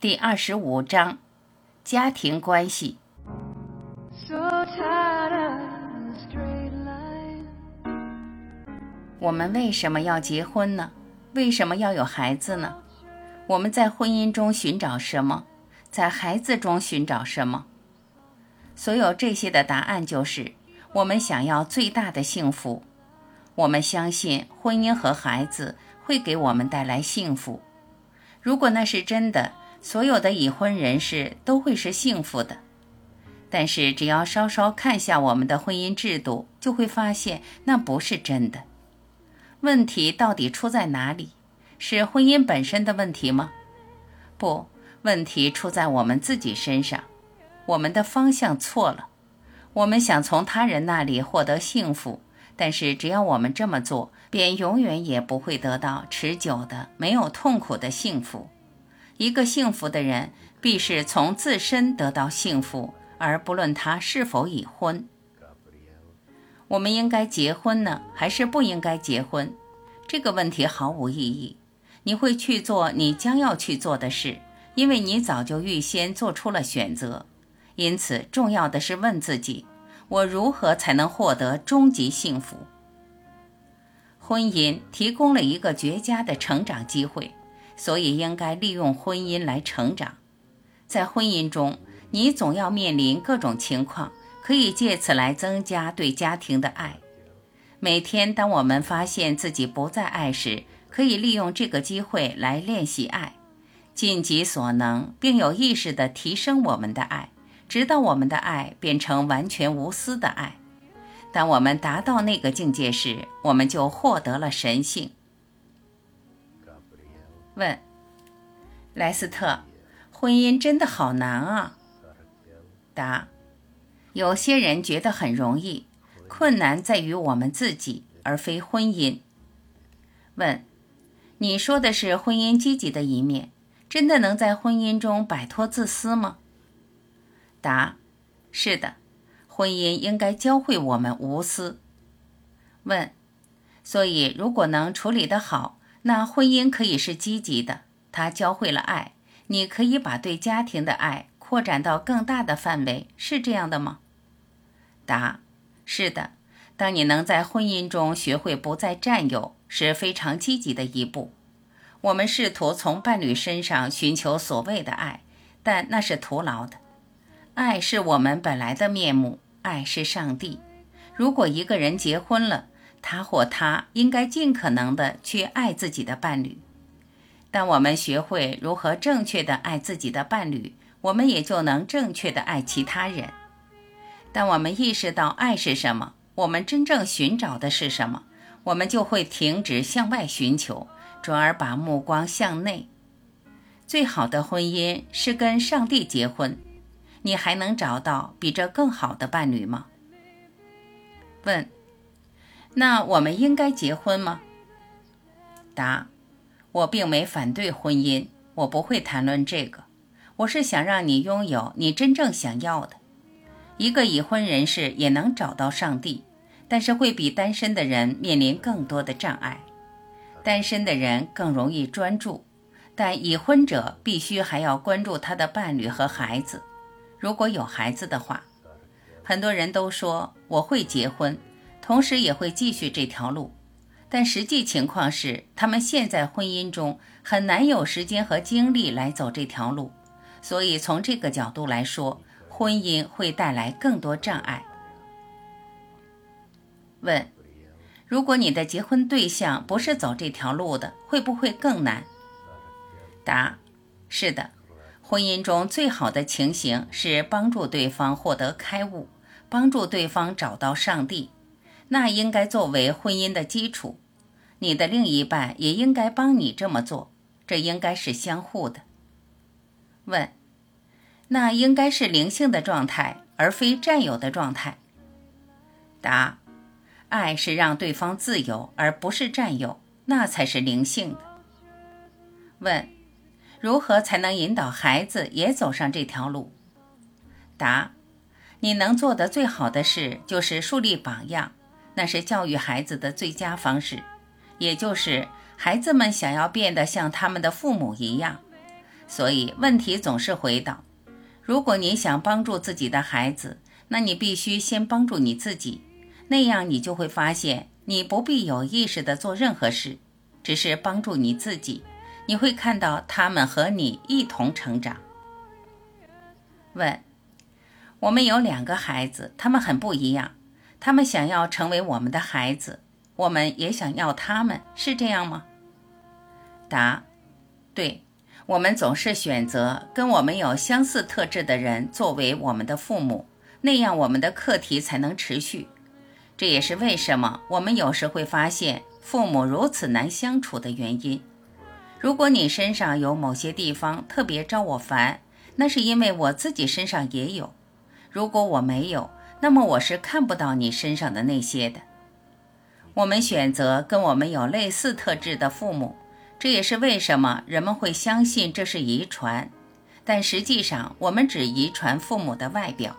第二十五章，家庭关系。我们为什么要结婚呢？为什么要有孩子呢？我们在婚姻中寻找什么？在孩子中寻找什么？所有这些的答案就是：我们想要最大的幸福。我们相信婚姻和孩子会给我们带来幸福。如果那是真的，所有的已婚人士都会是幸福的。但是，只要稍稍看下我们的婚姻制度，就会发现那不是真的。问题到底出在哪里？是婚姻本身的问题吗？不，问题出在我们自己身上。我们的方向错了。我们想从他人那里获得幸福，但是只要我们这么做，便永远也不会得到持久的、没有痛苦的幸福。一个幸福的人，必是从自身得到幸福，而不论他是否已婚。我们应该结婚呢，还是不应该结婚？这个问题毫无意义。你会去做你将要去做的事，因为你早就预先做出了选择。因此，重要的是问自己：我如何才能获得终极幸福？婚姻提供了一个绝佳的成长机会。所以，应该利用婚姻来成长。在婚姻中，你总要面临各种情况，可以借此来增加对家庭的爱。每天，当我们发现自己不再爱时，可以利用这个机会来练习爱，尽己所能，并有意识地提升我们的爱，直到我们的爱变成完全无私的爱。当我们达到那个境界时，我们就获得了神性。问，莱斯特，婚姻真的好难啊？答，有些人觉得很容易，困难在于我们自己，而非婚姻。问，你说的是婚姻积极的一面，真的能在婚姻中摆脱自私吗？答，是的，婚姻应该教会我们无私。问，所以如果能处理得好。那婚姻可以是积极的，它教会了爱。你可以把对家庭的爱扩展到更大的范围，是这样的吗？答：是的。当你能在婚姻中学会不再占有，是非常积极的一步。我们试图从伴侣身上寻求所谓的爱，但那是徒劳的。爱是我们本来的面目，爱是上帝。如果一个人结婚了，他或她应该尽可能的去爱自己的伴侣。当我们学会如何正确的爱自己的伴侣，我们也就能正确的爱其他人。当我们意识到爱是什么，我们真正寻找的是什么，我们就会停止向外寻求，转而把目光向内。最好的婚姻是跟上帝结婚。你还能找到比这更好的伴侣吗？问。那我们应该结婚吗？答：我并没反对婚姻，我不会谈论这个。我是想让你拥有你真正想要的。一个已婚人士也能找到上帝，但是会比单身的人面临更多的障碍。单身的人更容易专注，但已婚者必须还要关注他的伴侣和孩子。如果有孩子的话，很多人都说我会结婚。同时也会继续这条路，但实际情况是，他们现在婚姻中很难有时间和精力来走这条路，所以从这个角度来说，婚姻会带来更多障碍。问：如果你的结婚对象不是走这条路的，会不会更难？答：是的，婚姻中最好的情形是帮助对方获得开悟，帮助对方找到上帝。那应该作为婚姻的基础，你的另一半也应该帮你这么做，这应该是相互的。问：那应该是灵性的状态，而非占有的状态。答：爱是让对方自由，而不是占有，那才是灵性的。问：如何才能引导孩子也走上这条路？答：你能做的最好的事就是树立榜样。那是教育孩子的最佳方式，也就是孩子们想要变得像他们的父母一样。所以问题总是回到：如果你想帮助自己的孩子，那你必须先帮助你自己，那样你就会发现，你不必有意识的做任何事，只是帮助你自己。你会看到他们和你一同成长。问：我们有两个孩子，他们很不一样，他们想要成为我们的孩子，我们也想要他们，是这样吗？答：对，我们总是选择跟我们有相似特质的人作为我们的父母，那样我们的课题才能持续。这也是为什么我们有时会发现父母如此难相处的原因。如果你身上有某些地方特别招我烦，那是因为我自己身上也有。如果我没有，那么我是看不到你身上的那些的。我们选择跟我们有类似特质的父母，这也是为什么人们会相信这是遗传。但实际上，我们只遗传父母的外表。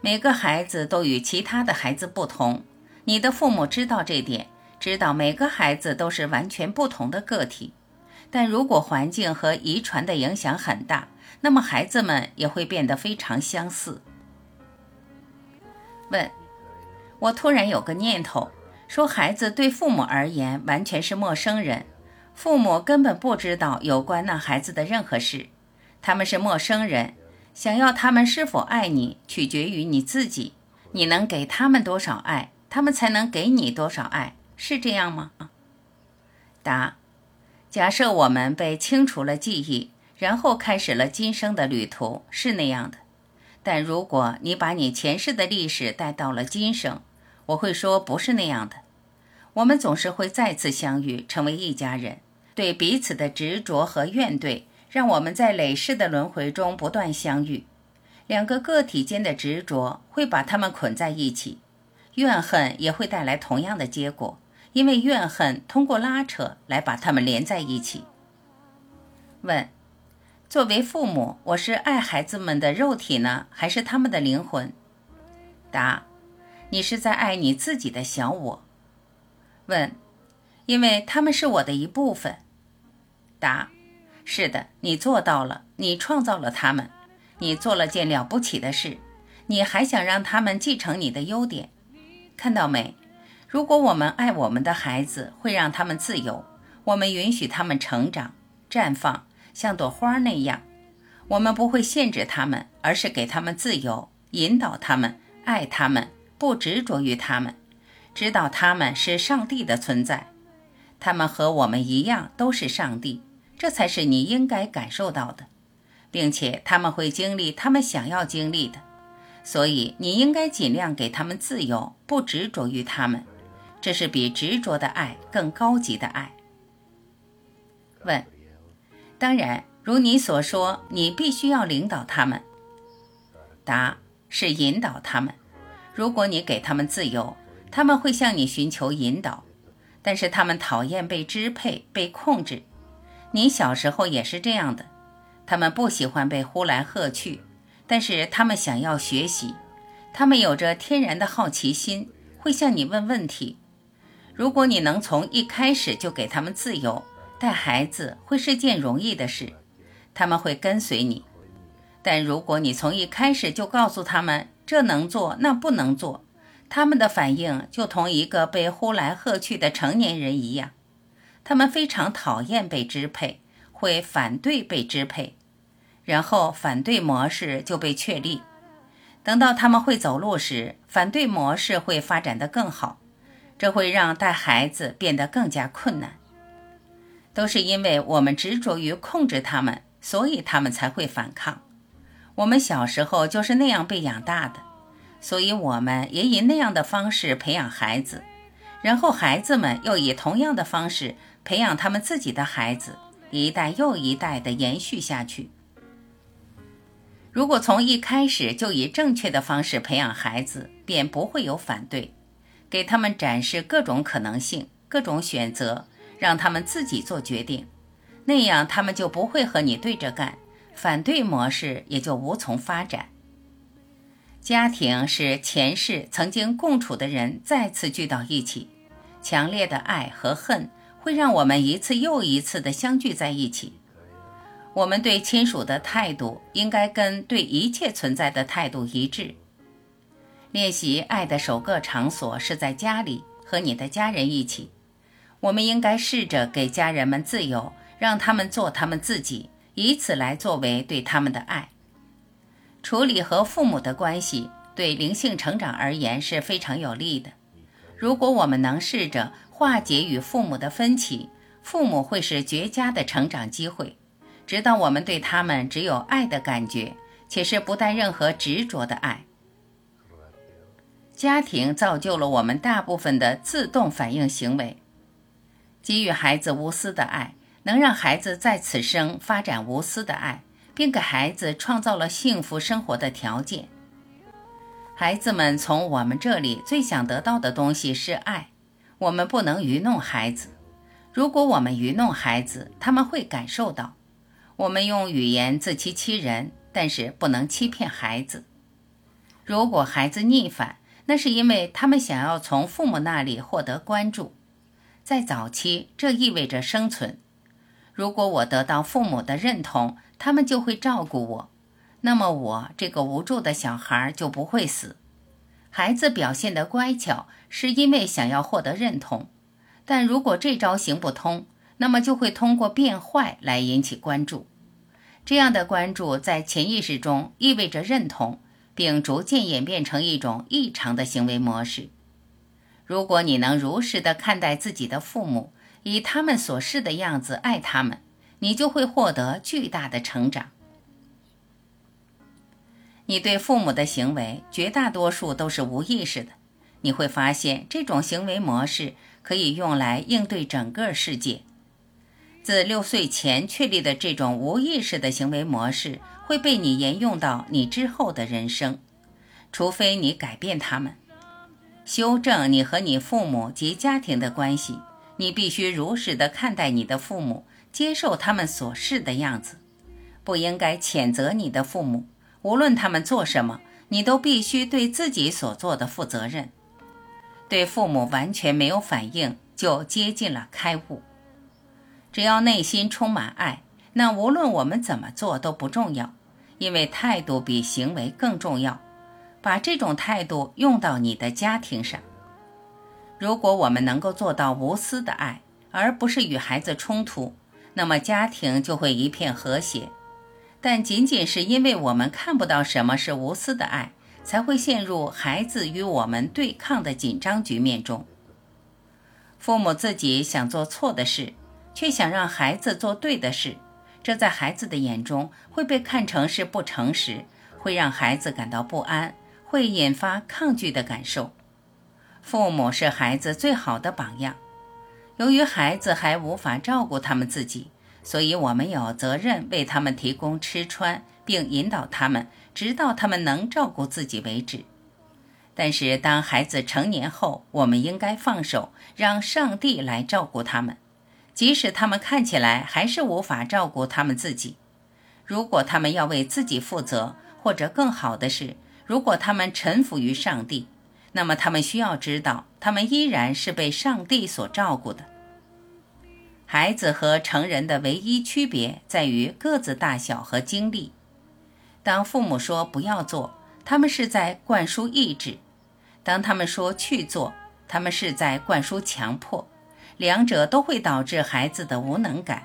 每个孩子都与其他的孩子不同，你的父母知道这点，知道每个孩子都是完全不同的个体。但如果环境和遗传的影响很大，那么孩子们也会变得非常相似。问：我突然有个念头，说孩子对父母而言完全是陌生人，父母根本不知道有关那孩子的任何事，他们是陌生人。想要他们是否爱你，取决于你自己。你能给他们多少爱，他们才能给你多少爱，是这样吗？答。假设我们被清除了记忆，然后开始了今生的旅途，是那样的。但如果你把你前世的历史带到了今生，我会说不是那样的。我们总是会再次相遇，成为一家人。对彼此的执着和怨怼，让我们在累世的轮回中不断相遇。两个个体间的执着会把他们捆在一起，怨恨也会带来同样的结果。因为怨恨通过拉扯来把他们连在一起。问：作为父母，我是爱孩子们的肉体呢，还是他们的灵魂？答：你是在爱你自己的小我。问：因为他们是我的一部分。答：是的，你做到了，你创造了他们，你做了件了不起的事，你还想让他们继承你的优点，看到没？如果我们爱我们的孩子，会让他们自由，我们允许他们成长、绽放，像朵花那样。我们不会限制他们，而是给他们自由，引导他们，爱他们，不执着于他们，知道他们是上帝的存在。他们和我们一样都是上帝，这才是你应该感受到的，并且他们会经历他们想要经历的，所以你应该尽量给他们自由，不执着于他们。这是比执着的爱更高级的爱。问：当然，如你所说，你必须要领导他们。答：是引导他们。如果你给他们自由，他们会向你寻求引导，但是他们讨厌被支配、被控制。你小时候也是这样的。他们不喜欢被呼来喝去，但是他们想要学习。他们有着天然的好奇心，会向你问问题。如果你能从一开始就给他们自由，带孩子会是件容易的事，他们会跟随你。但如果你从一开始就告诉他们这能做那不能做，他们的反应就同一个被呼来喝去的成年人一样，他们非常讨厌被支配，会反对被支配，然后反对模式就被确立。等到他们会走路时，反对模式会发展得更好。这会让带孩子变得更加困难，都是因为我们执着于控制他们，所以他们才会反抗。我们小时候就是那样被养大的，所以我们也以那样的方式培养孩子，然后孩子们又以同样的方式培养他们自己的孩子，一代又一代的延续下去。如果从一开始就以正确的方式培养孩子，便不会有反对。给他们展示各种可能性、各种选择，让他们自己做决定，那样他们就不会和你对着干，反对模式也就无从发展。家庭是前世曾经共处的人再次聚到一起，强烈的爱和恨会让我们一次又一次的相聚在一起。我们对亲属的态度应该跟对一切存在的态度一致。练习爱的首个场所是在家里，和你的家人一起。我们应该试着给家人们自由，让他们做他们自己，以此来作为对他们的爱。处理和父母的关系，对灵性成长而言是非常有利的。如果我们能试着化解与父母的分歧，父母会是绝佳的成长机会，直到我们对他们只有爱的感觉，且是不带任何执着的爱。家庭造就了我们大部分的自动反应行为。给予孩子无私的爱，能让孩子在此生发展无私的爱，并给孩子创造了幸福生活的条件。孩子们从我们这里最想得到的东西是爱。我们不能愚弄孩子。如果我们愚弄孩子，他们会感受到。我们用语言自欺欺人，但是不能欺骗孩子。如果孩子逆反，那是因为他们想要从父母那里获得关注，在早期，这意味着生存。如果我得到父母的认同，他们就会照顾我，那么我这个无助的小孩就不会死。孩子表现得乖巧，是因为想要获得认同，但如果这招行不通，那么就会通过变坏来引起关注。这样的关注在潜意识中意味着认同。并逐渐演变成一种异常的行为模式。如果你能如实的看待自己的父母，以他们所示的样子爱他们，你就会获得巨大的成长。你对父母的行为绝大多数都是无意识的，你会发现这种行为模式可以用来应对整个世界。自六岁前确立的这种无意识的行为模式。会被你沿用到你之后的人生，除非你改变他们，修正你和你父母及家庭的关系。你必须如实的看待你的父母，接受他们所示的样子，不应该谴责你的父母。无论他们做什么，你都必须对自己所做的负责任。对父母完全没有反应，就接近了开悟。只要内心充满爱。那无论我们怎么做都不重要，因为态度比行为更重要。把这种态度用到你的家庭上。如果我们能够做到无私的爱，而不是与孩子冲突，那么家庭就会一片和谐。但仅仅是因为我们看不到什么是无私的爱，才会陷入孩子与我们对抗的紧张局面中。父母自己想做错的事，却想让孩子做对的事。这在孩子的眼中会被看成是不诚实，会让孩子感到不安，会引发抗拒的感受。父母是孩子最好的榜样。由于孩子还无法照顾他们自己，所以我们有责任为他们提供吃穿，并引导他们，直到他们能照顾自己为止。但是，当孩子成年后，我们应该放手，让上帝来照顾他们。即使他们看起来还是无法照顾他们自己，如果他们要为自己负责，或者更好的是，如果他们臣服于上帝，那么他们需要知道，他们依然是被上帝所照顾的。孩子和成人的唯一区别在于个子大小和精力。当父母说不要做，他们是在灌输意志；当他们说去做，他们是在灌输强迫。两者都会导致孩子的无能感。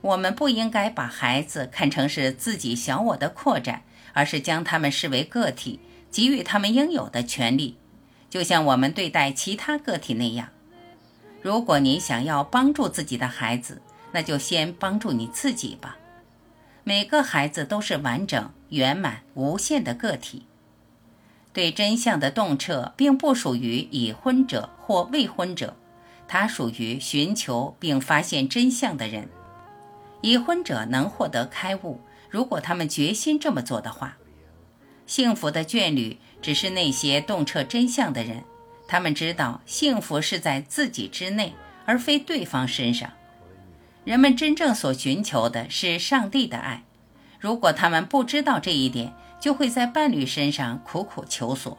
我们不应该把孩子看成是自己小我的扩展，而是将他们视为个体，给予他们应有的权利，就像我们对待其他个体那样。如果你想要帮助自己的孩子，那就先帮助你自己吧。每个孩子都是完整、圆满、无限的个体。对真相的洞彻，并不属于已婚者或未婚者。他属于寻求并发现真相的人。已婚者能获得开悟，如果他们决心这么做的话。幸福的眷侣只是那些洞彻真相的人，他们知道幸福是在自己之内，而非对方身上。人们真正所寻求的是上帝的爱。如果他们不知道这一点，就会在伴侣身上苦苦求索。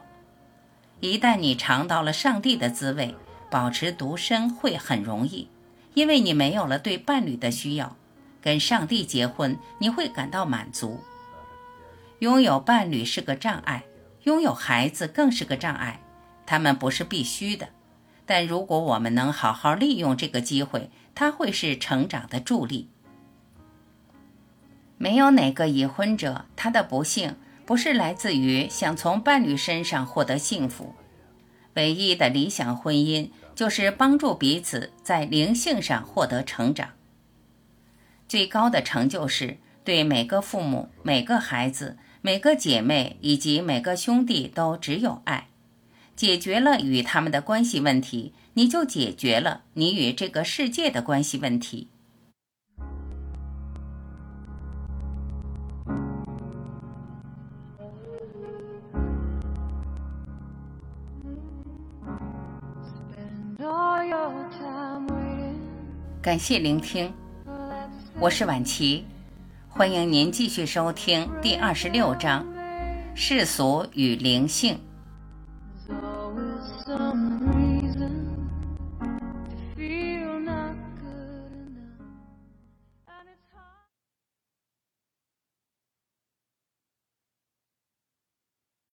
一旦你尝到了上帝的滋味，保持独身会很容易，因为你没有了对伴侣的需要，跟上帝结婚，你会感到满足。拥有伴侣是个障碍，拥有孩子更是个障碍。他们不是必须的，但如果我们能好好利用这个机会，它会是成长的助力。没有哪个已婚者，他的不幸不是来自于想从伴侣身上获得幸福。唯一的理想婚姻就是帮助彼此在灵性上获得成长。最高的成就是对每个父母、每个孩子、每个姐妹以及每个兄弟都只有爱。解决了与他们的关系问题，你就解决了你与这个世界的关系问题。感谢聆听，我是婉琪，欢迎您继续收听第二十六章：世俗与灵性。